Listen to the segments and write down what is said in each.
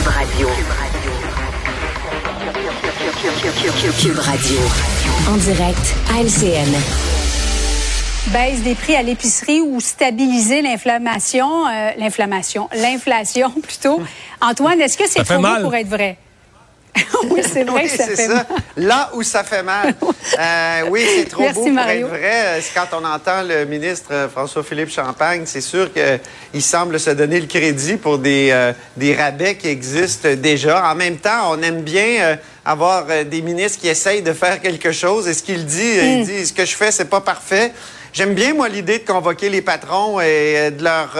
Cube Radio. Cube Radio. En direct à LCN. Baisse des prix à l'épicerie ou stabiliser l'inflammation, euh, l'inflammation, l'inflation plutôt. Antoine, est-ce que c'est trop beau pour être vrai? oui, c'est vrai que ça fait mal. Là où ça fait mal. Euh, oui, c'est trop beau pour être vrai. C'est quand on entend le ministre euh, François-Philippe Champagne, c'est sûr qu'il semble se donner le crédit pour des, euh, des rabais qui existent déjà. En même temps, on aime bien avoir des ministres qui essayent de faire quelque chose. Et ce qu'il dit, il hmm. dit, ce que je fais, c'est pas parfait. J'aime bien, moi, l'idée de convoquer les patrons et de leur...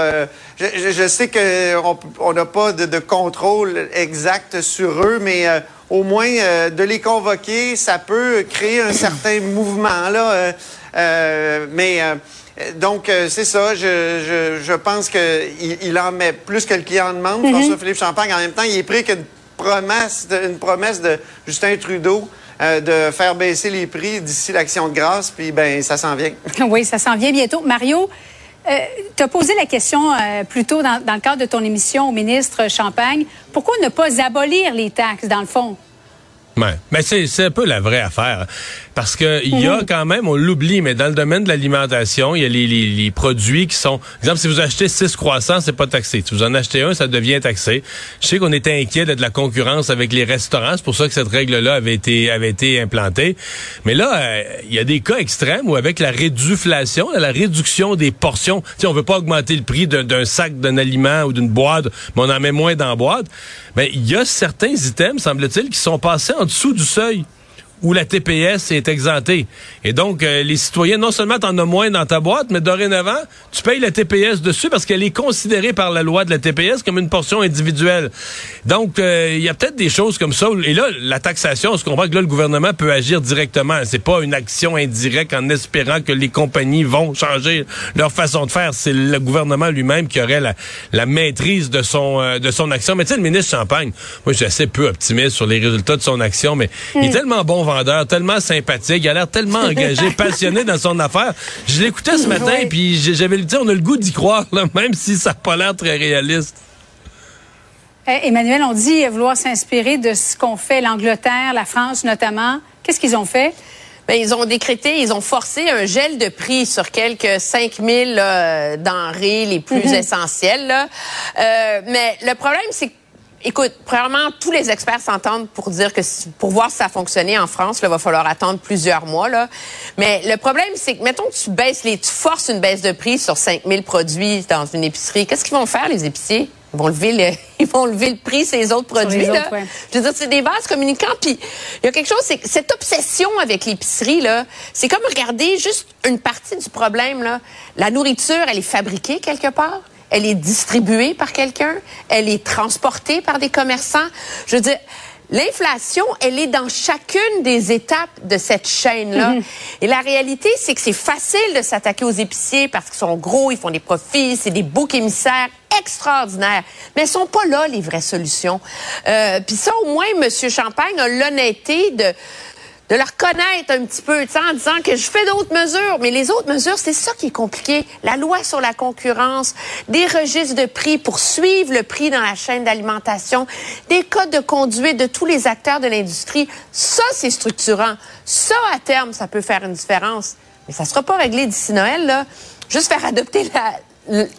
je, sais qu'on n'a pas de, contrôle exact sur eux, mais au moins euh, de les convoquer, ça peut créer un certain mouvement là. Euh, euh, mais donc c'est ça. Je, je, pense qu'il il en met plus que le client demande. Mm-hmm. François-Philippe Champagne, en même temps, il est pris qu'une promesse, de, une promesse de Justin Trudeau. de faire baisser les prix d'ici l'action de grâce, puis ben ça s'en vient. Oui, ça s'en vient bientôt. Mario, tu as posé la question plus tôt dans, le cadre de ton émission au ministre Champagne. Pourquoi ne pas abolir les taxes, dans le fond? Ouais. Mais c'est un peu la vraie affaire. Parce que il y a mhm. quand même, on l'oublie, mais dans le domaine de l'alimentation, il y a les, les, les, produits qui sont... Exemple, si vous achetez six croissants, c'est pas taxé. Si vous en achetez un, ça devient taxé. Je sais qu'on était inquiet de la concurrence avec les restaurants. C'est pour ça que cette règle-là avait été, avait été implantée. Mais là, euh, il y a des cas extrêmes où avec la réduflation, la réduction des portions, si on veut pas augmenter le prix d'un sac d'un aliment ou d'une boîte, mais on en met moins dans la boîte, mais il y a certains items, semble-t-il, qui sont passés en dessous du seuil où la TPS est exemptée. Et donc, euh, les citoyens, non seulement t'en as moins dans ta boîte, mais dorénavant, tu payes la TPS dessus parce qu'elle est considérée par la loi de la TPS comme une portion individuelle. Donc, euh, il y a peut-être des choses comme ça. Et là, la taxation, on se comprend que là, le gouvernement peut agir directement? C'est pas une action indirecte en espérant que les compagnies vont changer leur façon de faire. C'est le gouvernement lui-même qui aurait la, la maîtrise de son, euh, de son action. Mais tu sais, le ministre Champagne, moi, je suis assez peu optimiste sur les résultats de son action, mais il est hmm. tellement bon vendeur, tellement sympathique, il a l'air tellement engagé, passionné dans son affaire. Je l'écoutais ce matin, puis j'avais le dit, on a le goût d'y croire, même si ça n'a pas l'air très réaliste. Eh, Emmanuel, on dit vouloir s'inspirer de ce qu'ont fait l'Angleterre, la France notamment. Qu'est-ce qu'ils ont fait? Bien, ils ont décrété, ils ont forcé un gel de prix sur quelques 5000 euh, denrées les plus mm-hmm. essentielles. Euh, mais le problème, c'est que Écoute, premièrement, tous les experts s'entendent pour dire que pour voir si ça fonctionner en France, il va falloir attendre plusieurs mois. Là. Mais le problème, c'est que, mettons tu baisses les, tu forces une baisse de prix sur 5000 produits dans une épicerie. Qu'est-ce qu'ils vont faire, les épiciers? Ils vont lever le, ils vont lever le prix ces autres produits. là. Je veux dire, c'est des vases communicants. Puis il y a quelque chose, c'est cette obsession avec l'épicerie là, c'est comme regarder juste une partie du problème là. La nourriture, elle est fabriquée quelque part elle est distribuée par quelqu'un, elle est transportée par des commerçants. Je veux dire, L'inflation, elle est dans chacune des étapes de cette chaîne-là. Mhm. Et la réalité, c'est que c'est facile de s'attaquer aux épiciers parce qu'ils sont gros, ils font des profits, c'est des boucs émissaires extraordinaires. Mais elles sont pas là, les vraies solutions. Euh, Puis ça, au moins, M. Champagne a l'honnêteté de de leur connaître un petit peu, en disant que je fais d'autres mesures. Mais les autres mesures, c'est ça qui est compliqué. La loi sur la concurrence, des registres de prix pour suivre le prix dans la chaîne d'alimentation, des codes de conduite de tous les acteurs de l'industrie. Ça, c'est structurant. Ça, à terme, ça peut faire une différence. Mais ça sera pas réglé d'ici Noël, là. Juste faire adopter la,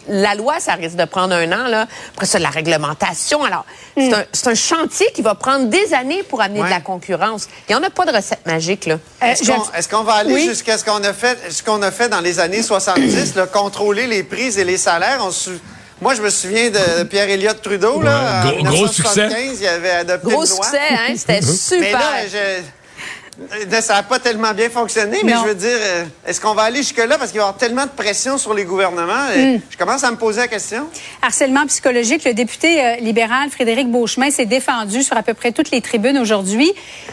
la loi, ça risque de prendre un an. Là. Après ça, la réglementation. Alors, c'est hmm. un, un, chantier qui va prendre des années pour amener de la concurrence. Il n'y en a pas de recette magique. Là. Euh, est-ce qu'on va aller jusqu'à ce qu'on a fait ce qu'on a fait dans les années 70, là, contrôler les prix et les salaires? On Moi, je me souviens de pierre Elliott Trudeau. Là, gros, gros succès. Il avait adopté Gros succès, hein? C'était super. Mais là, je, ça n'a pas tellement bien fonctionné, mais je veux dire, euh, est-ce qu'on va aller jusque-là? Parce qu'il va y avoir tellement de pression sur les gouvernements? Hmm. Je commence à me poser la question. Harcèlement psychologique, le député euh, libéral Frédéric Beauchemin s'est défendu sur à peu près toutes les tribunes aujourd'hui.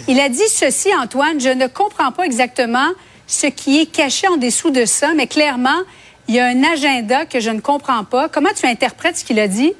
Il a dit ceci, Antoine, je ne comprends pas exactement ce qui est caché en dessous de ça, mais clairement, il y a un agenda que je ne comprends pas. Comment tu interprètes ce qu'il a dit?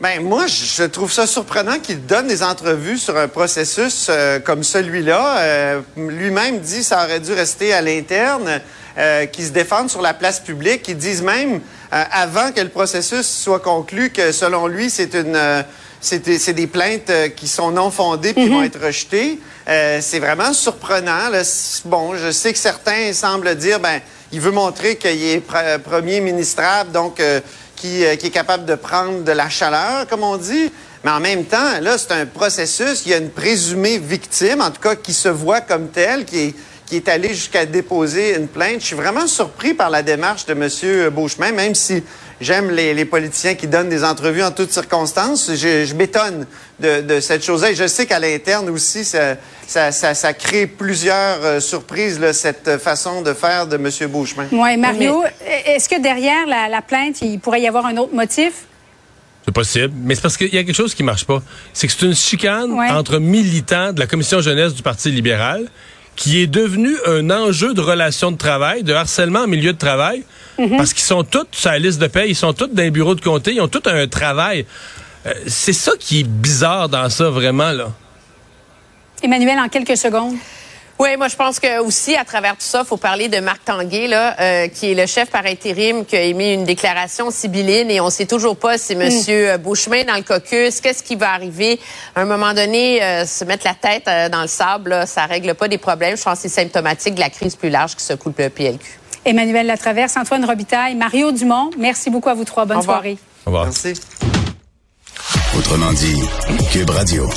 Ben moi, je trouve ça surprenant qu'il donne des entrevues sur un processus euh, comme celui-là. Euh, lui-même dit que ça aurait dû rester à l'interne, euh, qu'il se défende sur la place publique, qu'ils disent même, avant que le processus soit conclu, que selon lui, c'est une c'est des, plaintes euh, qui sont non fondées puis vont mhm. être rejetées. Euh, c'est vraiment surprenant. Bon, je sais que certains semblent dire, ben, il veut montrer qu'il est premier ministrable, donc qui, qui est capable de prendre de la chaleur, comme on dit. Mais en même temps, là, c'est un processus. Il y a une présumée victime, en tout cas, qui se voit comme telle, qui est, qui est allée jusqu'à déposer une plainte. Je suis vraiment surpris par la démarche de M. Beauchemin, même si j'aime les, politiciens qui donnent des entrevues en toutes circonstances. Je, je m'étonne de, cette chose-là. Et je sais qu'à l'interne aussi, ça, ça, crée plusieurs euh, surprises, cette façon de faire de M. Beauchemin. Oui, Mario, est-ce que derrière la plainte, il pourrait y avoir un autre motif? C'est possible. Mais c'est parce qu'il y a quelque chose qui marche pas. C'est que c'est une chicane entre militants de la commission jeunesse du Parti libéral qui est devenu un enjeu de relation de travail, de harcèlement en milieu de travail, mhm. parce qu'ils sont tous sur la liste de paie, ils sont tous dans un bureau de comté, ils ont tous un travail. Euh, c'est ça qui est bizarre dans ça, vraiment, là. Emmanuel, en quelques secondes. Oui, moi je pense que aussi à travers tout ça, faut parler de Marc Tanguay là, euh, qui est le chef par intérim, qui a émis une déclaration sibylline et on sait toujours pas si Monsieur mm. Beauchemin dans le caucus, qu'est-ce qui va arriver à un moment donné, euh, se mettre la tête euh, dans le sable, là, ça règle pas des problèmes. Je pense que c'est symptomatique de la crise plus large qui se coupe le PLQ. Emmanuel Latraverse, Antoine Robitaille, Mario Dumont, merci beaucoup à vous trois. Bonne soirée. Au revoir. Merci. Autrement dit, Cube Radio.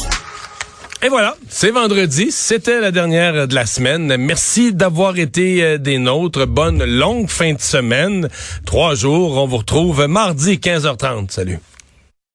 Et voilà, c'est vendredi, c'était la dernière de la semaine. Merci d'avoir été euh, des nôtres. Bonne longue fin de semaine. Trois jours, on vous retrouve mardi 15h30. Salut.